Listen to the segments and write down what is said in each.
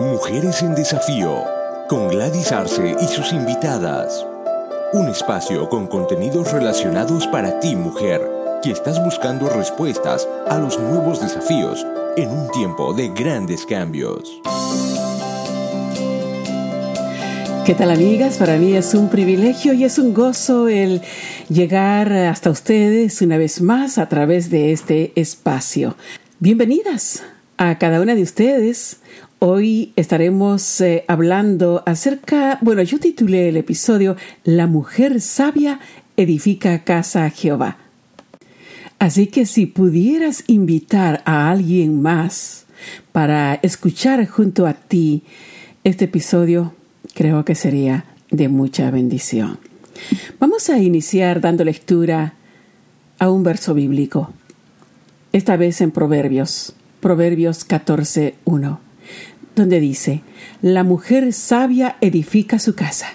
Mujeres en Desafío, con Gladys Arce y sus invitadas. Un espacio con contenidos relacionados para ti, mujer, que estás buscando respuestas a los nuevos desafíos en un tiempo de grandes cambios. ¿Qué tal amigas? Para mí es un privilegio y es un gozo el llegar hasta ustedes una vez más a través de este espacio. Bienvenidas a cada una de ustedes. Hoy estaremos eh, hablando acerca, bueno, yo titulé el episodio La mujer sabia edifica casa a Jehová. Así que si pudieras invitar a alguien más para escuchar junto a ti este episodio, creo que sería de mucha bendición. Vamos a iniciar dando lectura a un verso bíblico, esta vez en Proverbios, Proverbios 14.1 donde dice, La mujer sabia edifica su casa,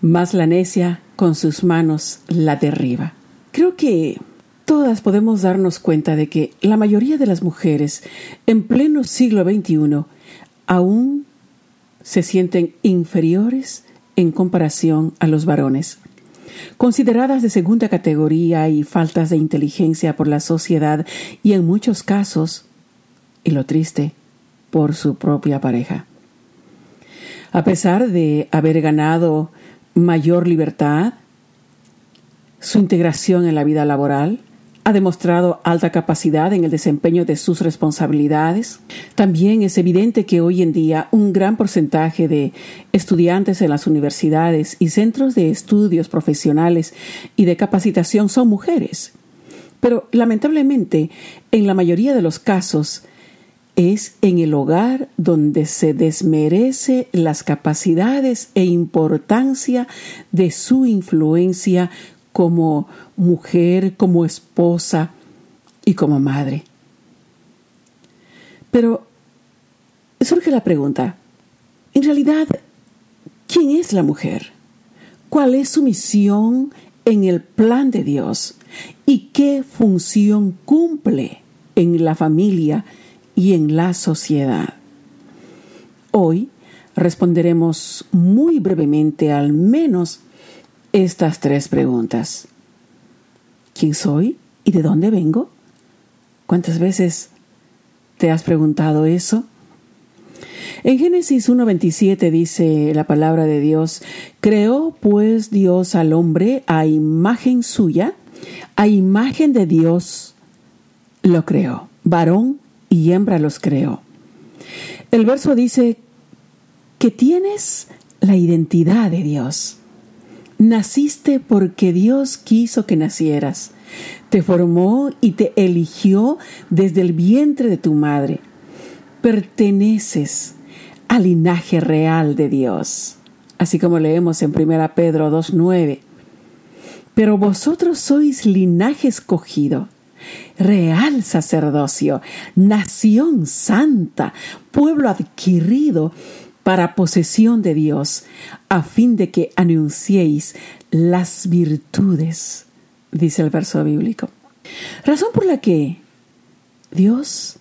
mas la necia con sus manos la derriba. Creo que todas podemos darnos cuenta de que la mayoría de las mujeres en pleno siglo XXI aún se sienten inferiores en comparación a los varones. Consideradas de segunda categoría y faltas de inteligencia por la sociedad y en muchos casos, y lo triste, por su propia pareja. A pesar de haber ganado mayor libertad, su integración en la vida laboral, ha demostrado alta capacidad en el desempeño de sus responsabilidades. También es evidente que hoy en día un gran porcentaje de estudiantes en las universidades y centros de estudios profesionales y de capacitación son mujeres. Pero lamentablemente, en la mayoría de los casos, es en el hogar donde se desmerece las capacidades e importancia de su influencia como mujer, como esposa y como madre. Pero surge la pregunta, en realidad, ¿quién es la mujer? ¿Cuál es su misión en el plan de Dios? ¿Y qué función cumple en la familia y en la sociedad. Hoy responderemos muy brevemente al menos estas tres preguntas. ¿Quién soy y de dónde vengo? ¿Cuántas veces te has preguntado eso? En Génesis 1.27 dice la palabra de Dios, creó pues Dios al hombre a imagen suya, a imagen de Dios lo creó, varón y hembra los creó. El verso dice que tienes la identidad de Dios. Naciste porque Dios quiso que nacieras. Te formó y te eligió desde el vientre de tu madre. Perteneces al linaje real de Dios. Así como leemos en 1 Pedro 2.9. Pero vosotros sois linaje escogido real sacerdocio, nación santa, pueblo adquirido para posesión de Dios, a fin de que anunciéis las virtudes, dice el verso bíblico. Razón por la que Dios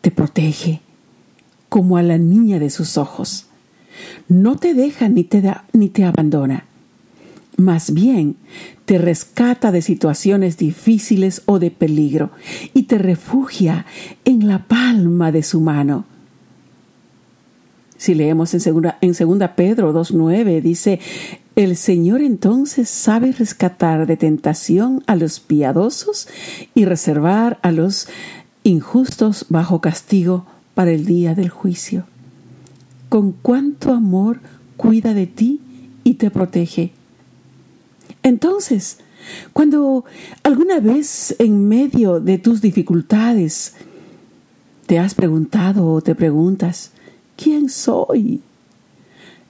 te protege como a la niña de sus ojos. No te deja ni te, da, ni te abandona. Más bien, te rescata de situaciones difíciles o de peligro y te refugia en la palma de su mano. Si leemos en segunda, en segunda Pedro 2.9, dice, el Señor entonces sabe rescatar de tentación a los piadosos y reservar a los injustos bajo castigo para el día del juicio. Con cuánto amor cuida de ti y te protege entonces, cuando alguna vez en medio de tus dificultades te has preguntado o te preguntas, ¿quién soy?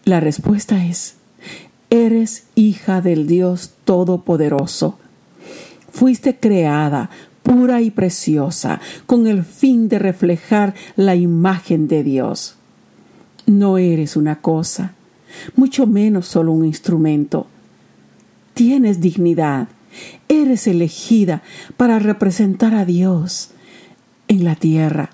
La respuesta es, eres hija del Dios Todopoderoso. Fuiste creada pura y preciosa con el fin de reflejar la imagen de Dios. No eres una cosa, mucho menos solo un instrumento tienes dignidad, eres elegida para representar a Dios en la tierra.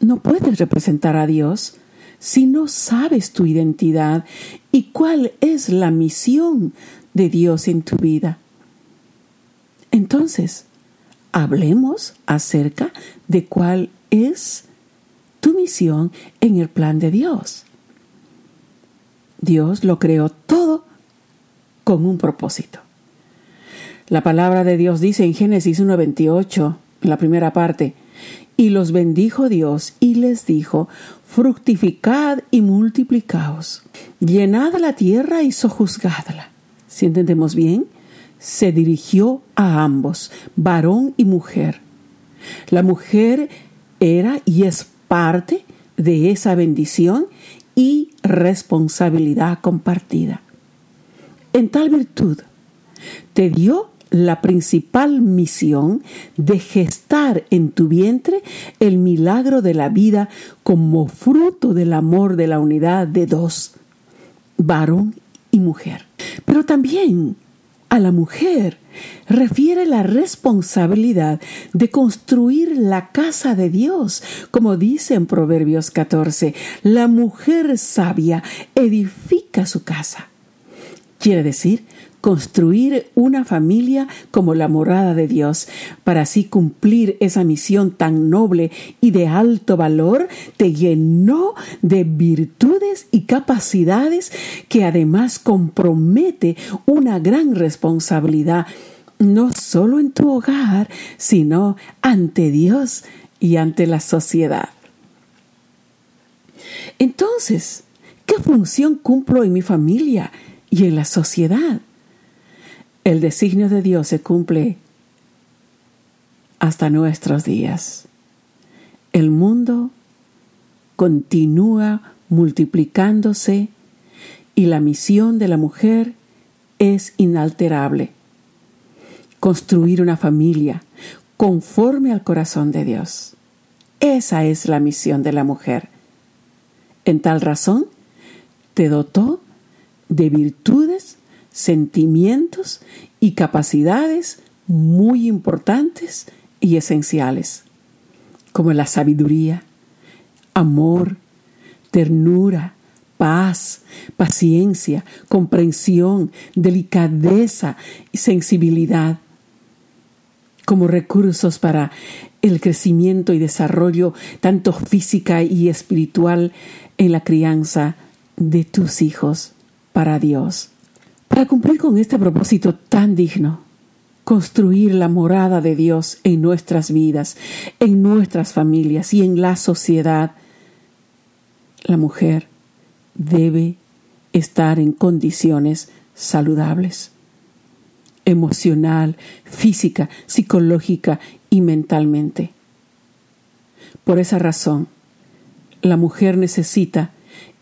No puedes representar a Dios si no sabes tu identidad y cuál es la misión de Dios en tu vida? Entonces, hablemos acerca de cuál es tu misión en el plan de Dios. Dios lo creó todo con un propósito. La palabra de Dios dice en Génesis 1.28, la primera parte, y los bendijo Dios y les dijo, fructificad y multiplicaos, llenad la tierra y sojuzgadla. Si entendemos bien, se dirigió a ambos, varón y mujer. La mujer era y es parte de esa bendición y responsabilidad compartida. En tal virtud, te dio la principal misión de gestar en tu vientre el milagro de la vida como fruto del amor de la unidad de dos, varón y mujer. Pero también a la mujer refiere la responsabilidad de construir la casa de Dios, como dice en Proverbios 14, la mujer sabia edifica su casa. Quiere decir, construir una familia como la morada de Dios. Para así cumplir esa misión tan noble y de alto valor, te llenó de virtudes y capacidades que además compromete una gran responsabilidad, no solo en tu hogar, sino ante Dios y ante la sociedad. Entonces, ¿qué función cumplo en mi familia y en la sociedad? el designio de Dios se cumple hasta nuestros días. El mundo continúa multiplicándose y la misión de la mujer es inalterable. Construir una familia conforme al corazón de Dios. Esa es la misión de la mujer. En tal razón, te dotó de virtudes sentimientos y capacidades muy importantes y esenciales, como la sabiduría, amor, ternura, paz, paciencia, comprensión, delicadeza y sensibilidad, como recursos para el crecimiento y desarrollo tanto física y espiritual en la crianza de tus hijos para Dios. Para cumplir con este propósito tan digno, construir la morada de Dios en nuestras vidas, en nuestras familias y en la sociedad, la mujer debe estar en condiciones saludables, emocional, física, psicológica y mentalmente. Por esa razón, la mujer necesita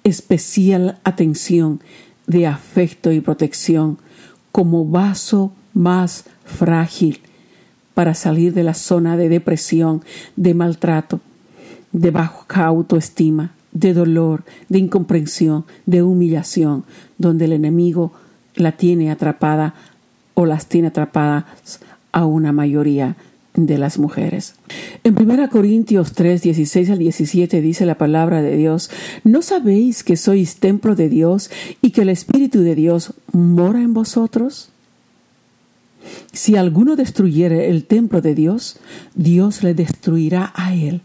especial atención de afecto y protección como vaso más frágil para salir de la zona de depresión, de maltrato, de baja autoestima, de dolor, de incomprensión, de humillación, donde el enemigo la tiene atrapada o las tiene atrapadas a una mayoría de las mujeres. En 1 Corintios 3, 16 al 17 dice la palabra de Dios, ¿no sabéis que sois templo de Dios y que el Espíritu de Dios mora en vosotros? Si alguno destruyere el templo de Dios, Dios le destruirá a él,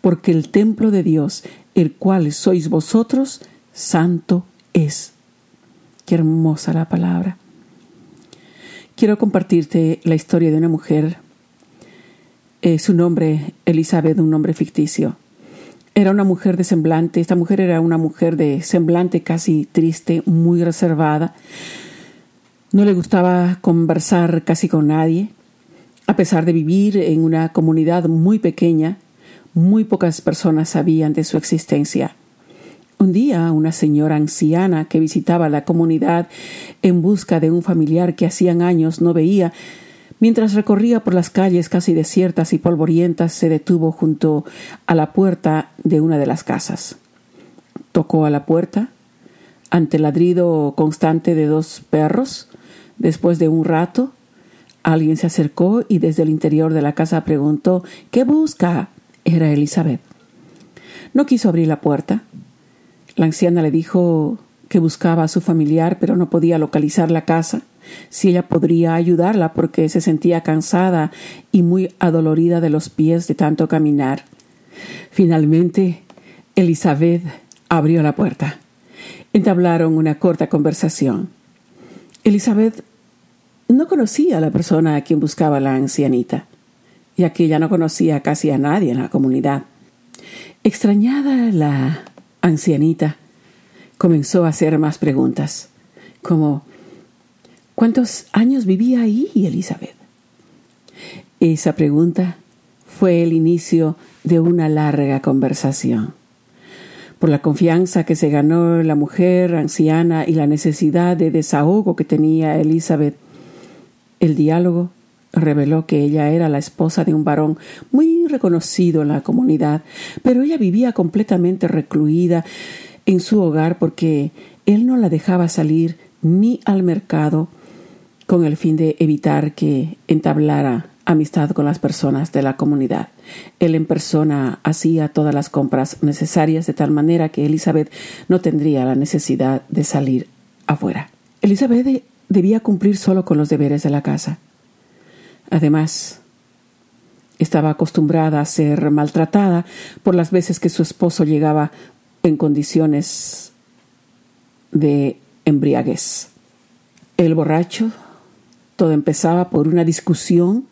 porque el templo de Dios, el cual sois vosotros, santo es. Qué hermosa la palabra. Quiero compartirte la historia de una mujer eh, su nombre, Elizabeth, un nombre ficticio. Era una mujer de semblante, esta mujer era una mujer de semblante casi triste, muy reservada. No le gustaba conversar casi con nadie. A pesar de vivir en una comunidad muy pequeña, muy pocas personas sabían de su existencia. Un día, una señora anciana que visitaba la comunidad en busca de un familiar que hacían años no veía, Mientras recorría por las calles casi desiertas y polvorientas, se detuvo junto a la puerta de una de las casas. Tocó a la puerta, ante el ladrido constante de dos perros. Después de un rato, alguien se acercó y desde el interior de la casa preguntó ¿Qué busca? Era Elizabeth. No quiso abrir la puerta. La anciana le dijo que buscaba a su familiar, pero no podía localizar la casa, si ella podría ayudarla porque se sentía cansada y muy adolorida de los pies de tanto caminar. Finalmente, Elizabeth abrió la puerta. Entablaron una corta conversación. Elizabeth no conocía a la persona a quien buscaba la ancianita, ya que ella no conocía casi a nadie en la comunidad. Extrañada la ancianita, comenzó a hacer más preguntas, como ¿cuántos años vivía ahí Elizabeth? Esa pregunta fue el inicio de una larga conversación. Por la confianza que se ganó la mujer anciana y la necesidad de desahogo que tenía Elizabeth, el diálogo reveló que ella era la esposa de un varón muy reconocido en la comunidad, pero ella vivía completamente recluida en su hogar porque él no la dejaba salir ni al mercado con el fin de evitar que entablara amistad con las personas de la comunidad. Él en persona hacía todas las compras necesarias de tal manera que Elizabeth no tendría la necesidad de salir afuera. Elizabeth debía cumplir solo con los deberes de la casa. Además, estaba acostumbrada a ser maltratada por las veces que su esposo llegaba en condiciones de embriaguez. El borracho, todo empezaba por una discusión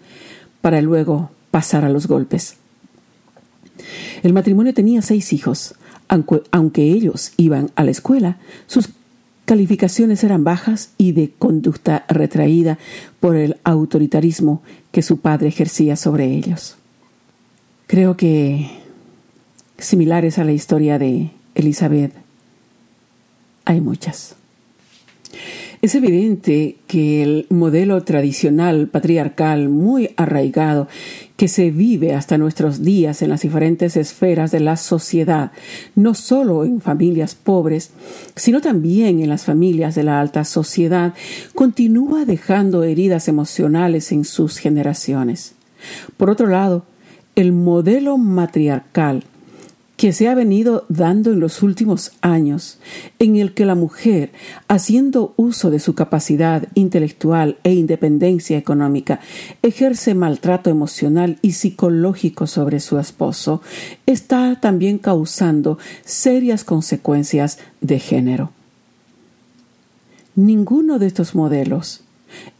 para luego pasar a los golpes. El matrimonio tenía seis hijos. Aunque, aunque ellos iban a la escuela, sus calificaciones eran bajas y de conducta retraída por el autoritarismo que su padre ejercía sobre ellos. Creo que similares a la historia de Elizabeth hay muchas. Es evidente que el modelo tradicional patriarcal muy arraigado que se vive hasta nuestros días en las diferentes esferas de la sociedad, no solo en familias pobres, sino también en las familias de la alta sociedad, continúa dejando heridas emocionales en sus generaciones. Por otro lado, el modelo matriarcal que se ha venido dando en los últimos años, en el que la mujer, haciendo uso de su capacidad intelectual e independencia económica, ejerce maltrato emocional y psicológico sobre su esposo, está también causando serias consecuencias de género. Ninguno de estos modelos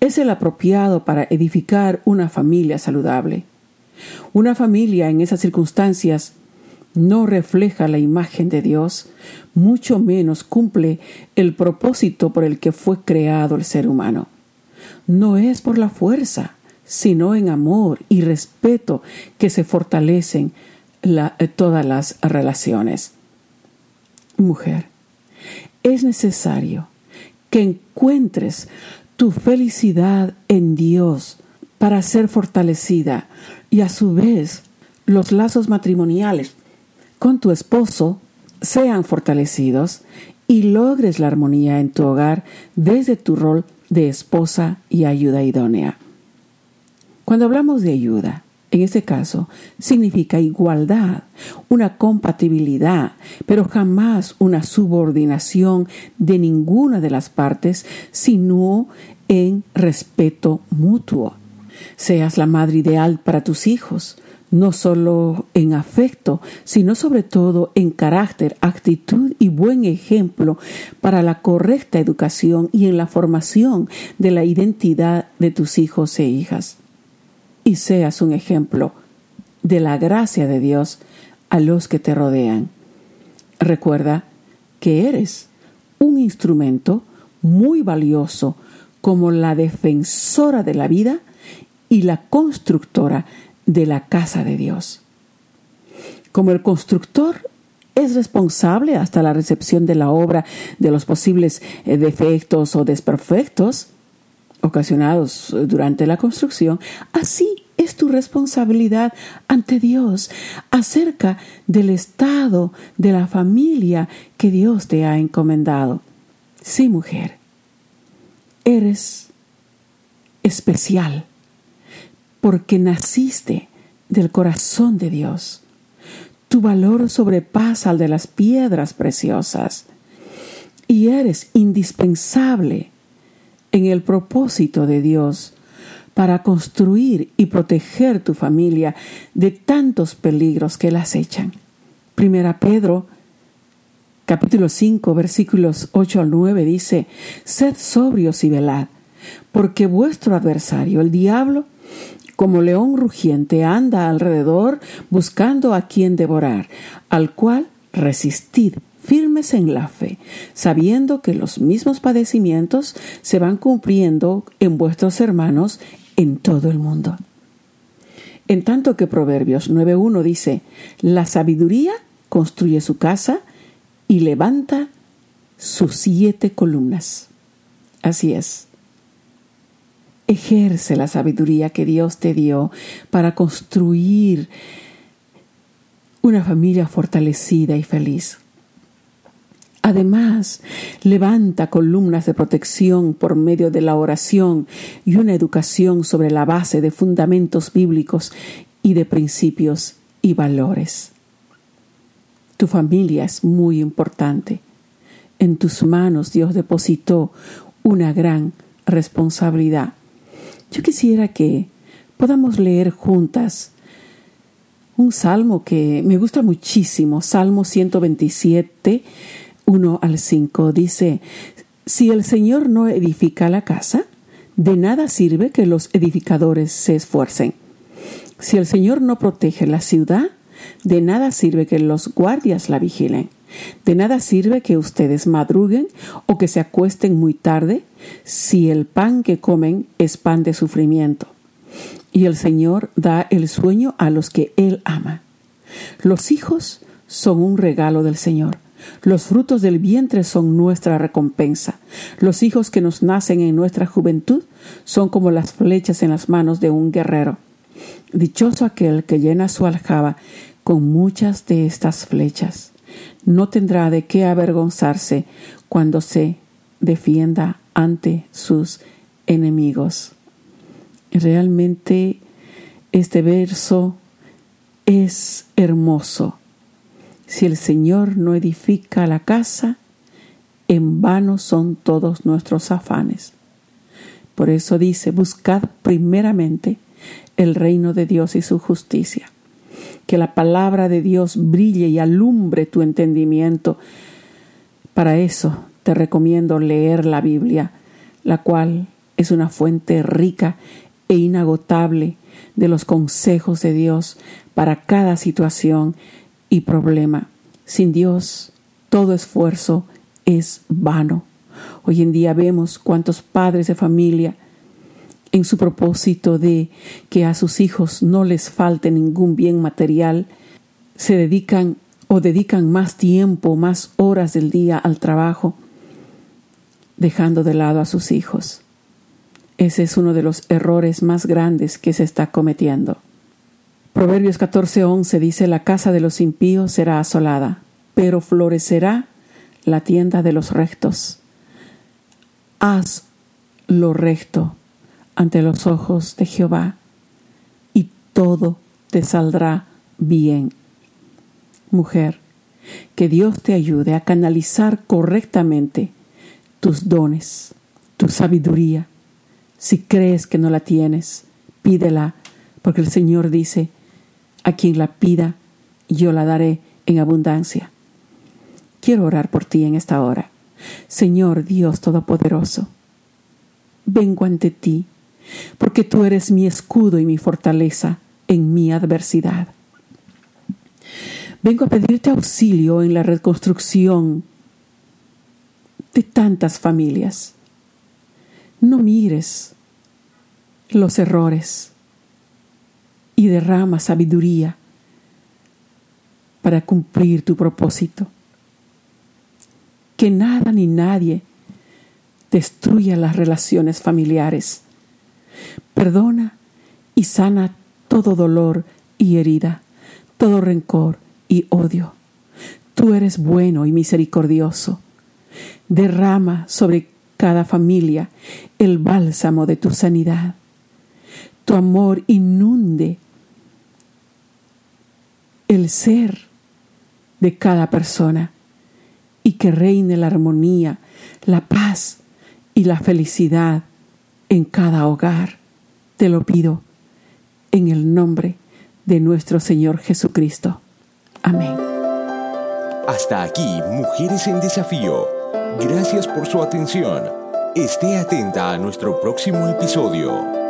es el apropiado para edificar una familia saludable. Una familia en esas circunstancias no refleja la imagen de Dios, mucho menos cumple el propósito por el que fue creado el ser humano. No es por la fuerza, sino en amor y respeto que se fortalecen eh, todas las relaciones. Mujer, es necesario que encuentres tu felicidad en Dios para ser fortalecida y a su vez los lazos matrimoniales con tu esposo sean fortalecidos y logres la armonía en tu hogar desde tu rol de esposa y ayuda idónea. Cuando hablamos de ayuda, en este caso, significa igualdad, una compatibilidad, pero jamás una subordinación de ninguna de las partes, sino en respeto mutuo. Seas la madre ideal para tus hijos, no solo en afecto, sino sobre todo en carácter, actitud y buen ejemplo para la correcta educación y en la formación de la identidad de tus hijos e hijas. Y seas un ejemplo de la gracia de Dios a los que te rodean. Recuerda que eres un instrumento muy valioso como la defensora de la vida y la constructora de la casa de Dios. Como el constructor es responsable hasta la recepción de la obra de los posibles eh, defectos o desperfectos ocasionados durante la construcción, así es tu responsabilidad ante Dios acerca del estado de la familia que Dios te ha encomendado. Sí, mujer, eres especial porque naciste del corazón de Dios. Tu valor sobrepasa al de las piedras preciosas y eres indispensable en el propósito de Dios para construir y proteger tu familia de tantos peligros que la acechan. Primera Pedro capítulo 5 versículos 8 al 9 dice, Sed sobrios y velad, porque vuestro adversario, el diablo, como león rugiente, anda alrededor buscando a quien devorar, al cual resistid firmes en la fe, sabiendo que los mismos padecimientos se van cumpliendo en vuestros hermanos en todo el mundo. En tanto que Proverbios 9.1 dice, la sabiduría construye su casa y levanta sus siete columnas. Así es. Ejerce la sabiduría que Dios te dio para construir una familia fortalecida y feliz. Además, levanta columnas de protección por medio de la oración y una educación sobre la base de fundamentos bíblicos y de principios y valores. Tu familia es muy importante. En tus manos Dios depositó una gran responsabilidad yo quisiera que podamos leer juntas un salmo que me gusta muchísimo, Salmo 127, 1 al 5. Dice, si el Señor no edifica la casa, de nada sirve que los edificadores se esfuercen. Si el Señor no protege la ciudad, de nada sirve que los guardias la vigilen. De nada sirve que ustedes madruguen o que se acuesten muy tarde si el pan que comen es pan de sufrimiento. Y el Señor da el sueño a los que Él ama. Los hijos son un regalo del Señor. Los frutos del vientre son nuestra recompensa. Los hijos que nos nacen en nuestra juventud son como las flechas en las manos de un guerrero. Dichoso aquel que llena su aljaba con muchas de estas flechas no tendrá de qué avergonzarse cuando se defienda ante sus enemigos. Realmente este verso es hermoso. Si el Señor no edifica la casa, en vano son todos nuestros afanes. Por eso dice, buscad primeramente el reino de Dios y su justicia que la palabra de Dios brille y alumbre tu entendimiento. Para eso te recomiendo leer la Biblia, la cual es una fuente rica e inagotable de los consejos de Dios para cada situación y problema. Sin Dios, todo esfuerzo es vano. Hoy en día vemos cuántos padres de familia en su propósito de que a sus hijos no les falte ningún bien material, se dedican o dedican más tiempo, más horas del día al trabajo, dejando de lado a sus hijos. Ese es uno de los errores más grandes que se está cometiendo. Proverbios 14:11 dice, la casa de los impíos será asolada, pero florecerá la tienda de los rectos. Haz lo recto ante los ojos de Jehová, y todo te saldrá bien. Mujer, que Dios te ayude a canalizar correctamente tus dones, tu sabiduría. Si crees que no la tienes, pídela, porque el Señor dice, a quien la pida, yo la daré en abundancia. Quiero orar por ti en esta hora. Señor Dios Todopoderoso, vengo ante ti porque tú eres mi escudo y mi fortaleza en mi adversidad. Vengo a pedirte auxilio en la reconstrucción de tantas familias. No mires los errores y derrama sabiduría para cumplir tu propósito. Que nada ni nadie destruya las relaciones familiares Perdona y sana todo dolor y herida, todo rencor y odio. Tú eres bueno y misericordioso. Derrama sobre cada familia el bálsamo de tu sanidad. Tu amor inunde el ser de cada persona y que reine la armonía, la paz y la felicidad en cada hogar. Te lo pido en el nombre de nuestro Señor Jesucristo. Amén. Hasta aquí, Mujeres en Desafío. Gracias por su atención. Esté atenta a nuestro próximo episodio.